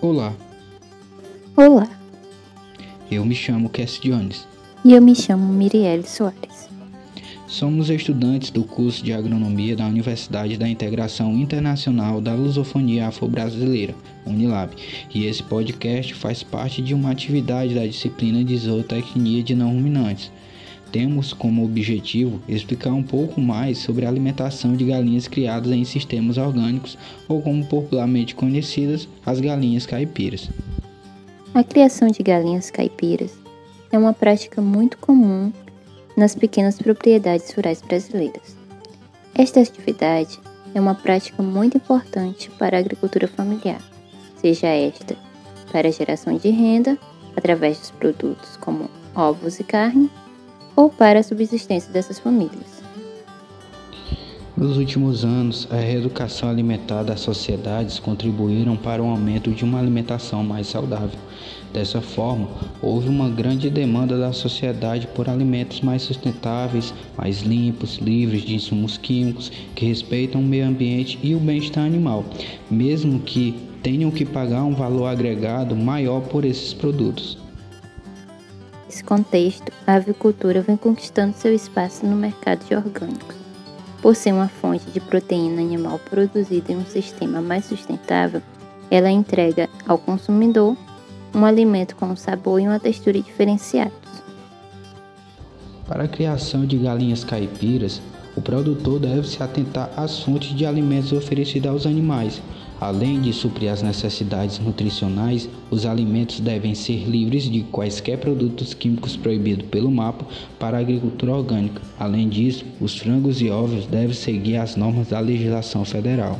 Olá, Olá, eu me chamo Cass Jones. e eu me chamo Mirielle Soares. Somos estudantes do curso de Agronomia da Universidade da Integração Internacional da Lusofonia Afro-Brasileira, Unilab, e esse podcast faz parte de uma atividade da disciplina de zootecnia de não ruminantes. Temos como objetivo explicar um pouco mais sobre a alimentação de galinhas criadas em sistemas orgânicos, ou como popularmente conhecidas, as galinhas caipiras. A criação de galinhas caipiras é uma prática muito comum nas pequenas propriedades rurais brasileiras. Esta atividade é uma prática muito importante para a agricultura familiar, seja esta para a geração de renda através dos produtos como ovos e carne, ou para a subsistência dessas famílias. Nos últimos anos, a reeducação alimentar das sociedades contribuíram para o aumento de uma alimentação mais saudável. Dessa forma, houve uma grande demanda da sociedade por alimentos mais sustentáveis, mais limpos, livres de insumos químicos, que respeitam o meio ambiente e o bem-estar animal, mesmo que tenham que pagar um valor agregado maior por esses produtos. Nesse contexto, a avicultura vem conquistando seu espaço no mercado de orgânicos. Por ser uma fonte de proteína animal produzida em um sistema mais sustentável, ela entrega ao consumidor um alimento com um sabor e uma textura diferenciados. Para a criação de galinhas caipiras, o produtor deve se atentar às fontes de alimentos oferecidas aos animais. Além de suprir as necessidades nutricionais, os alimentos devem ser livres de quaisquer produtos químicos proibidos pelo mapa para a agricultura orgânica. Além disso, os frangos e ovos devem seguir as normas da legislação federal.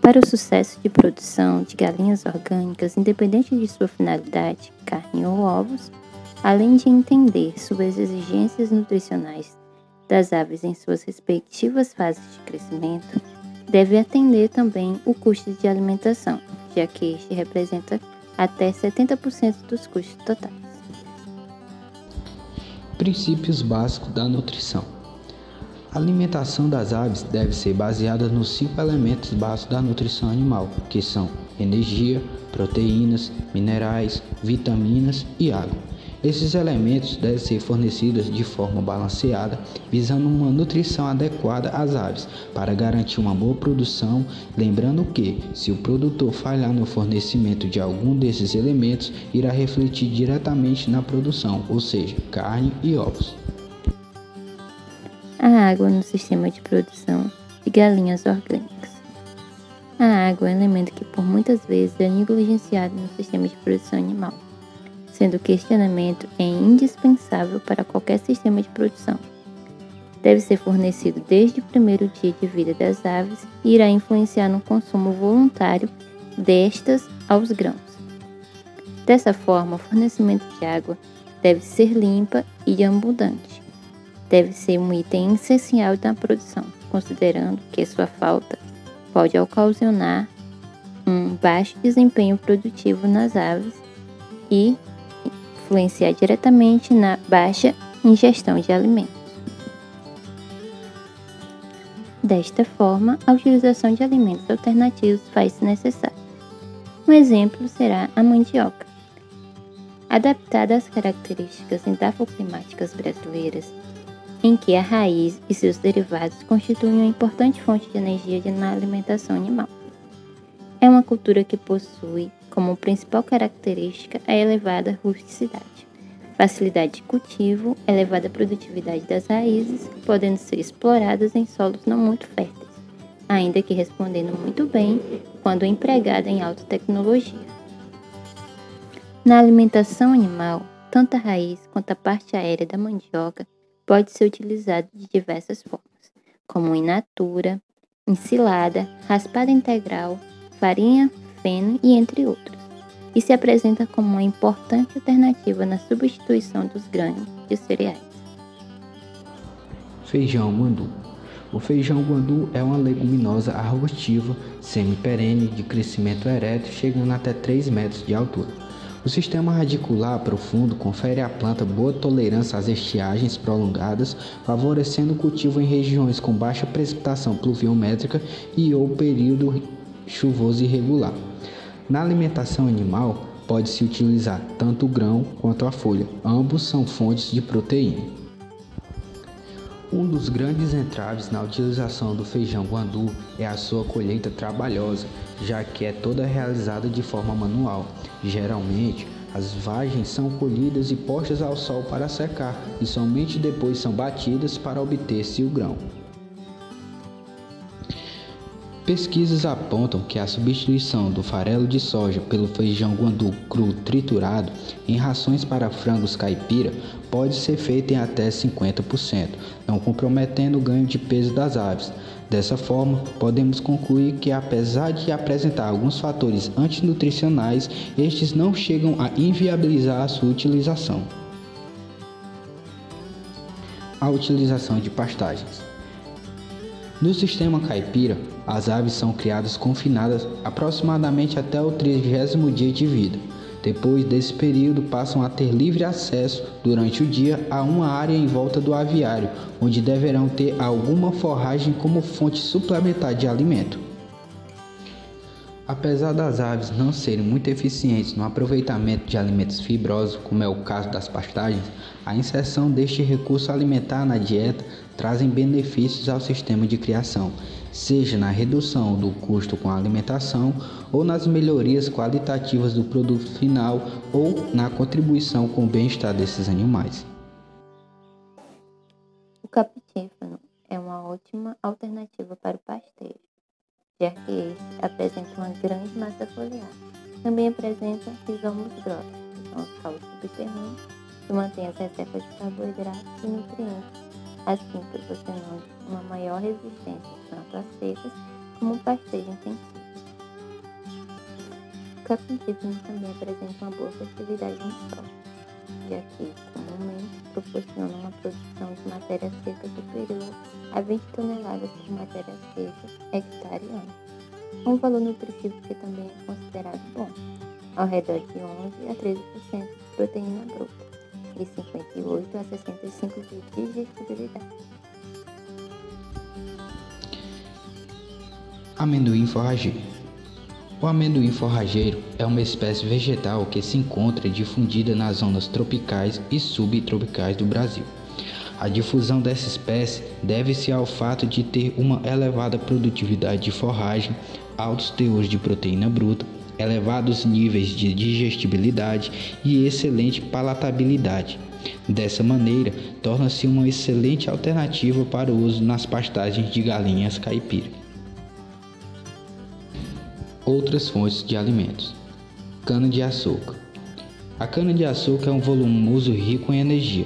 Para o sucesso de produção de galinhas orgânicas, independente de sua finalidade, carne ou ovos, além de entender suas exigências nutricionais das aves em suas respectivas fases de crescimento, deve atender também o custo de alimentação, já que este representa até 70% dos custos totais. Princípios básicos da nutrição. A alimentação das aves deve ser baseada nos cinco elementos básicos da nutrição animal, que são energia, proteínas, minerais, vitaminas e água. Esses elementos devem ser fornecidos de forma balanceada, visando uma nutrição adequada às aves, para garantir uma boa produção. Lembrando que, se o produtor falhar no fornecimento de algum desses elementos, irá refletir diretamente na produção, ou seja, carne e ovos. A água no sistema de produção de galinhas orgânicas. A água é um elemento que por muitas vezes é negligenciado no sistema de produção animal, sendo que este elemento é indispensável para qualquer sistema de produção. Deve ser fornecido desde o primeiro dia de vida das aves e irá influenciar no consumo voluntário destas aos grãos. Dessa forma, o fornecimento de água deve ser limpa e abundante deve ser um item essencial na produção, considerando que sua falta pode ocasionar um baixo desempenho produtivo nas aves e influenciar diretamente na baixa ingestão de alimentos. Desta forma, a utilização de alimentos alternativos faz-se necessária. Um exemplo será a mandioca. Adaptada às características endafoclimáticas brasileiras, em que a raiz e seus derivados constituem uma importante fonte de energia na alimentação animal. É uma cultura que possui como principal característica a elevada rusticidade, facilidade de cultivo, elevada produtividade das raízes, podendo ser exploradas em solos não muito férteis, ainda que respondendo muito bem quando empregada em alta tecnologia. Na alimentação animal, tanto a raiz quanto a parte aérea da mandioca pode ser utilizado de diversas formas, como in natura, ensilada, raspada integral, farinha, feno e entre outros, e se apresenta como uma importante alternativa na substituição dos grãos de cereais. Feijão guandu. O feijão guandu é uma leguminosa arbustiva semi-perene de crescimento ereto, chegando até 3 metros de altura. O sistema radicular profundo confere à planta boa tolerância às estiagens prolongadas, favorecendo o cultivo em regiões com baixa precipitação pluviométrica e ou período chuvoso irregular. Na alimentação animal, pode-se utilizar tanto o grão quanto a folha, ambos são fontes de proteína. Um dos grandes entraves na utilização do feijão guandu é a sua colheita trabalhosa, já que é toda realizada de forma manual. Geralmente, as vagens são colhidas e postas ao sol para secar e somente depois são batidas para obter-se o grão. Pesquisas apontam que a substituição do farelo de soja pelo feijão guandu cru triturado em rações para frangos caipira pode ser feita em até 50%, não comprometendo o ganho de peso das aves. Dessa forma, podemos concluir que, apesar de apresentar alguns fatores antinutricionais, estes não chegam a inviabilizar a sua utilização. A utilização de pastagens. No sistema caipira, as aves são criadas confinadas aproximadamente até o trigésimo dia de vida. Depois desse período, passam a ter livre acesso durante o dia a uma área em volta do aviário, onde deverão ter alguma forragem como fonte suplementar de alimento. Apesar das aves não serem muito eficientes no aproveitamento de alimentos fibrosos, como é o caso das pastagens, a inserção deste recurso alimentar na dieta trazem benefícios ao sistema de criação, seja na redução do custo com a alimentação ou nas melhorias qualitativas do produto final ou na contribuição com o bem-estar desses animais. O capitífano é uma ótima alternativa para o pastejo já que este apresenta uma grande massa foliar. Também apresenta rizomos grossos, que são os caules subterrâneos, que mantêm as reservas de carboidratos e nutrientes, assim proporcionando uma maior resistência tanto às secas como pastejo intensivo. O capim também apresenta uma boa fertilidade no solo, já que proporciona uma produção de matéria seca superior a 20 toneladas por matéria seca hectare ano. Um valor nutritivo que também é considerado bom, ao redor de 11 a 13% de proteína bruta e 58 a 65 de digestibilidade. Amendoim forrageiro. O amendoim forrageiro é uma espécie vegetal que se encontra difundida nas zonas tropicais e subtropicais do Brasil. A difusão dessa espécie deve-se ao fato de ter uma elevada produtividade de forragem, altos teores de proteína bruta, elevados níveis de digestibilidade e excelente palatabilidade. Dessa maneira, torna-se uma excelente alternativa para o uso nas pastagens de galinhas caipira. Outras fontes de alimentos: cana-de-açúcar. A cana-de-açúcar é um volumoso rico em energia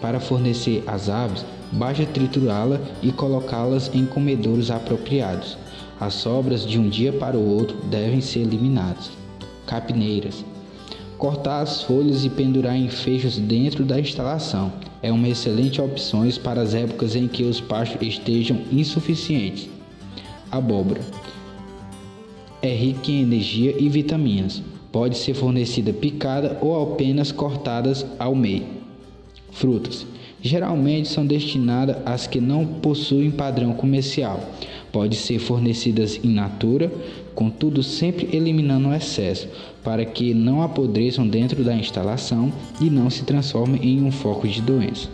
para fornecer às aves, basta triturá-la e colocá-las em comedouros apropriados. As sobras de um dia para o outro devem ser eliminadas. Capineiras. Cortar as folhas e pendurar em fechos dentro da instalação é uma excelente opção para as épocas em que os pastos estejam insuficientes. Abóbora. É rica em energia e vitaminas. Pode ser fornecida picada ou apenas cortadas ao meio. Frutas. Geralmente são destinadas às que não possuem padrão comercial. Pode ser fornecidas in natura, contudo sempre eliminando o excesso, para que não apodreçam dentro da instalação e não se transformem em um foco de doença.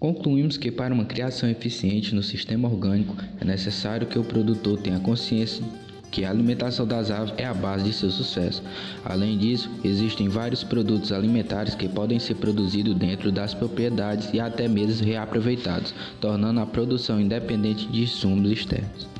Concluímos que para uma criação eficiente no sistema orgânico é necessário que o produtor tenha consciência que a alimentação das aves é a base de seu sucesso. Além disso, existem vários produtos alimentares que podem ser produzidos dentro das propriedades e até mesmo reaproveitados, tornando a produção independente de insumos externos.